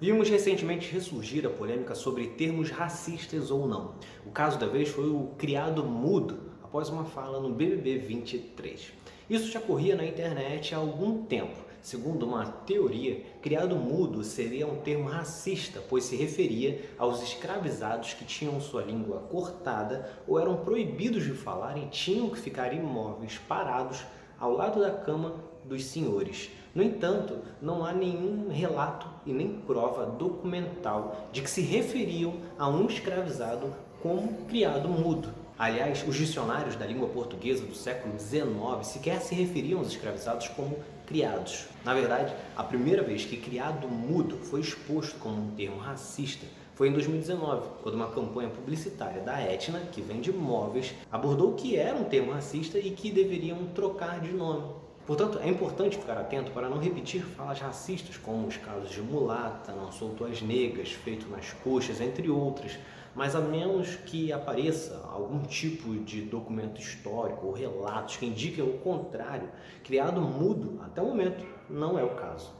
Vimos recentemente ressurgir a polêmica sobre termos racistas ou não. O caso da vez foi o criado mudo após uma fala no BBB 23. Isso já corria na internet há algum tempo. Segundo uma teoria, criado mudo seria um termo racista, pois se referia aos escravizados que tinham sua língua cortada ou eram proibidos de falar e tinham que ficar imóveis, parados ao lado da cama dos senhores. No entanto, não há nenhum relato e nem prova documental de que se referiam a um escravizado como criado mudo. Aliás, os dicionários da língua portuguesa do século XIX sequer se referiam aos escravizados como criados. Na verdade, a primeira vez que criado mudo foi exposto como um termo racista foi em 2019, quando uma campanha publicitária da Etna, que vende móveis, abordou que era um termo racista e que deveriam trocar de nome. Portanto, é importante ficar atento para não repetir falas racistas, como os casos de mulata, não soltou as negras, feito nas coxas, entre outras, mas a menos que apareça algum tipo de documento histórico ou relatos que indiquem o contrário, criado mudo até o momento não é o caso.